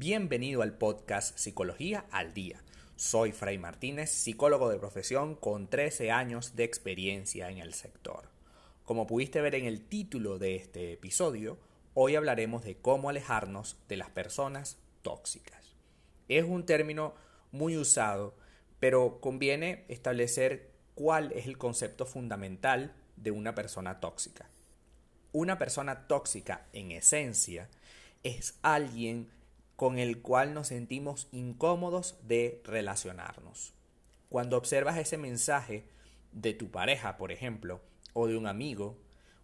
Bienvenido al podcast Psicología al Día. Soy Fray Martínez, psicólogo de profesión con 13 años de experiencia en el sector. Como pudiste ver en el título de este episodio, hoy hablaremos de cómo alejarnos de las personas tóxicas. Es un término muy usado, pero conviene establecer cuál es el concepto fundamental de una persona tóxica. Una persona tóxica, en esencia, es alguien con el cual nos sentimos incómodos de relacionarnos. Cuando observas ese mensaje de tu pareja, por ejemplo, o de un amigo,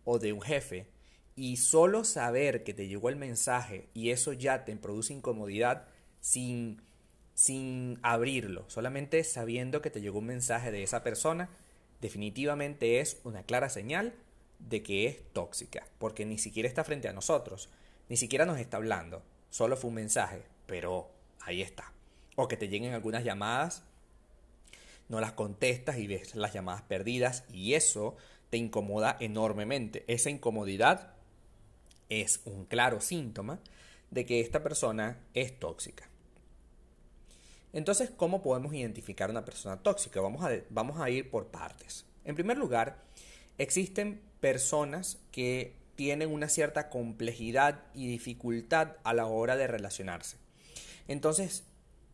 o de un jefe, y solo saber que te llegó el mensaje y eso ya te produce incomodidad sin, sin abrirlo, solamente sabiendo que te llegó un mensaje de esa persona, definitivamente es una clara señal de que es tóxica, porque ni siquiera está frente a nosotros, ni siquiera nos está hablando, solo fue un mensaje, pero ahí está. O que te lleguen algunas llamadas, no las contestas y ves las llamadas perdidas y eso te incomoda enormemente. Esa incomodidad es un claro síntoma de que esta persona es tóxica. Entonces, ¿cómo podemos identificar una persona tóxica? Vamos a, vamos a ir por partes. En primer lugar, existen personas que tienen una cierta complejidad y dificultad a la hora de relacionarse. Entonces,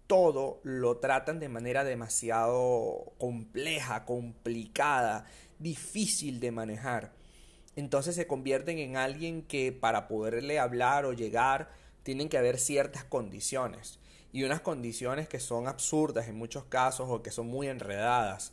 todo lo tratan de manera demasiado compleja, complicada, difícil de manejar. Entonces se convierten en alguien que para poderle hablar o llegar tienen que haber ciertas condiciones y unas condiciones que son absurdas en muchos casos o que son muy enredadas.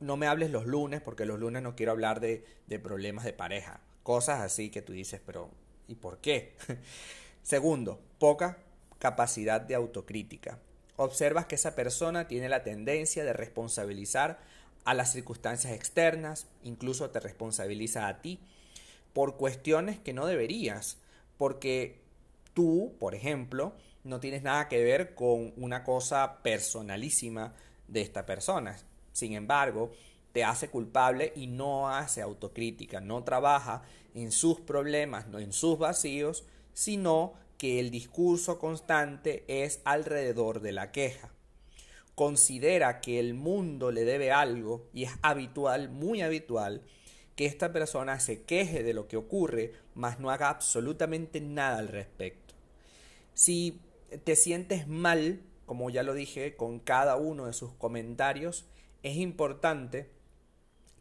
No me hables los lunes porque los lunes no quiero hablar de, problemas de pareja. Cosas así que tú dices, pero ¿y por qué? Segundo, poca capacidad de autocrítica. Observas que esa persona tiene la tendencia de responsabilizar a las circunstancias externas, incluso te responsabiliza a ti por cuestiones que no deberías, porque tú, por ejemplo, no tienes nada que ver con una cosa personalísima de esta persona. Sin embargo, te hace culpable y no hace autocrítica, no trabaja en sus problemas, no en sus vacíos, sino que el discurso constante es alrededor de la queja. Considera que el mundo le debe algo y es habitual, muy habitual, que esta persona se queje de lo que ocurre, mas no haga absolutamente nada al respecto. Si te sientes mal, como ya lo dije, con cada uno de sus comentarios, es importante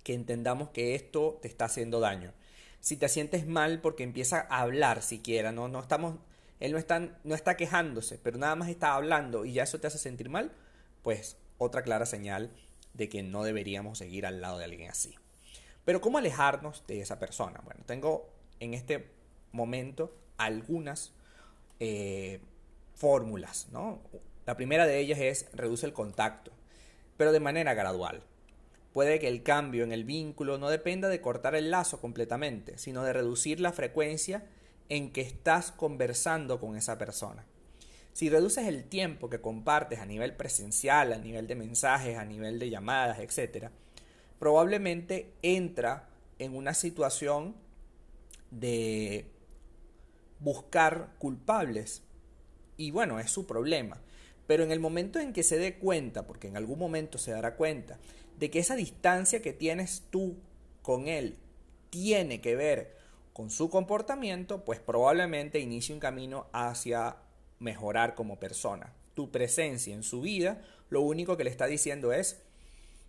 que entendamos que esto te está haciendo daño. Si te sientes mal porque empieza a hablar siquiera, no, no estamos, él no está, no está quejándose, pero nada más está hablando y ya eso te hace sentir mal, pues otra clara señal de que no deberíamos seguir al lado de alguien así. Pero ¿cómo alejarnos de esa persona? Bueno, tengo en este momento algunas eh, fórmulas, ¿no? La primera de ellas es reduce el contacto, pero de manera gradual. Puede que el cambio en el vínculo no dependa de cortar el lazo completamente, sino de reducir la frecuencia en que estás conversando con esa persona. Si reduces el tiempo que compartes a nivel presencial, a nivel de mensajes, a nivel de llamadas, etc., probablemente entra en una situación de buscar culpables. Y bueno, es su problema. Pero en el momento en que se dé cuenta, porque en algún momento se dará cuenta, de que esa distancia que tienes tú con él tiene que ver con su comportamiento, pues probablemente inicie un camino hacia mejorar como persona. Tu presencia en su vida lo único que le está diciendo es,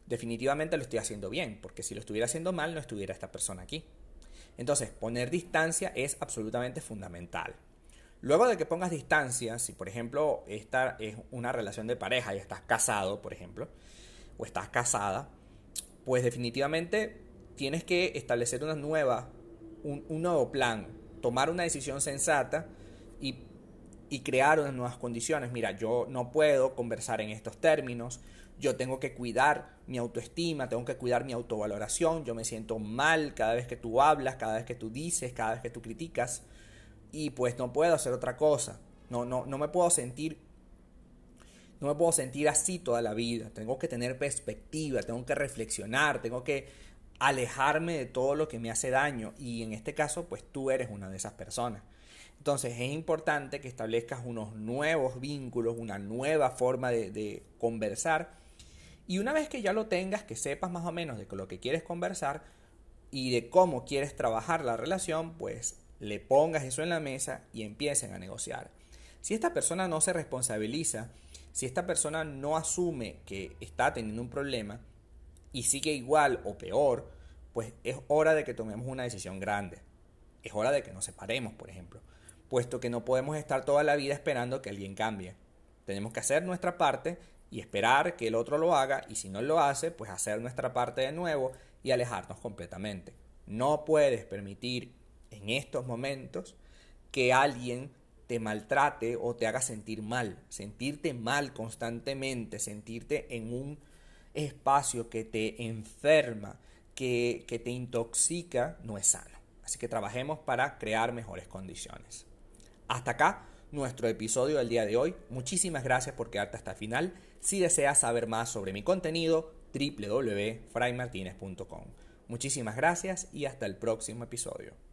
definitivamente lo estoy haciendo bien, porque si lo estuviera haciendo mal no estuviera esta persona aquí. Entonces, poner distancia es absolutamente fundamental. Luego de que pongas distancia, si por ejemplo esta es una relación de pareja y estás casado, por ejemplo, o estás casada, pues definitivamente tienes que establecer una nueva, un, nuevo plan, tomar una decisión sensata y, y crear unas nuevas condiciones. Mira, yo no puedo conversar en estos términos, yo tengo que cuidar mi autoestima, tengo que cuidar mi autovaloración, yo me siento mal cada vez que tú hablas, cada vez que tú dices, cada vez que tú criticas y pues no puedo hacer otra cosa. No, no, no me puedo sentir no me puedo sentir así toda la vida. Tengo que tener perspectiva, tengo que reflexionar, tengo que alejarme de todo lo que me hace daño. Y en este caso, pues tú eres una de esas personas. Entonces es importante que establezcas unos nuevos vínculos, una nueva forma de, de conversar. Y una vez que ya lo tengas, que sepas más o menos de lo que quieres conversar y de cómo quieres trabajar la relación, pues le pongas eso en la mesa y empiecen a negociar. Si esta persona no se responsabiliza, si esta persona no asume que está teniendo un problema y sigue igual o peor, pues es hora de que tomemos una decisión grande. Es hora de que nos separemos, por ejemplo, puesto que no podemos estar toda la vida esperando que alguien cambie. Tenemos que hacer nuestra parte y esperar que el otro lo haga y si no lo hace, pues hacer nuestra parte de nuevo y alejarnos completamente. No puedes permitir en estos momentos que alguien te maltrate o te haga sentir mal, sentirte mal constantemente, sentirte en un espacio que te enferma, que, que te intoxica, no es sano. Así que trabajemos para crear mejores condiciones. Hasta acá nuestro episodio del día de hoy. Muchísimas gracias por quedarte hasta el final. Si deseas saber más sobre mi contenido, www.fraymartinez.com. Muchísimas gracias y hasta el próximo episodio.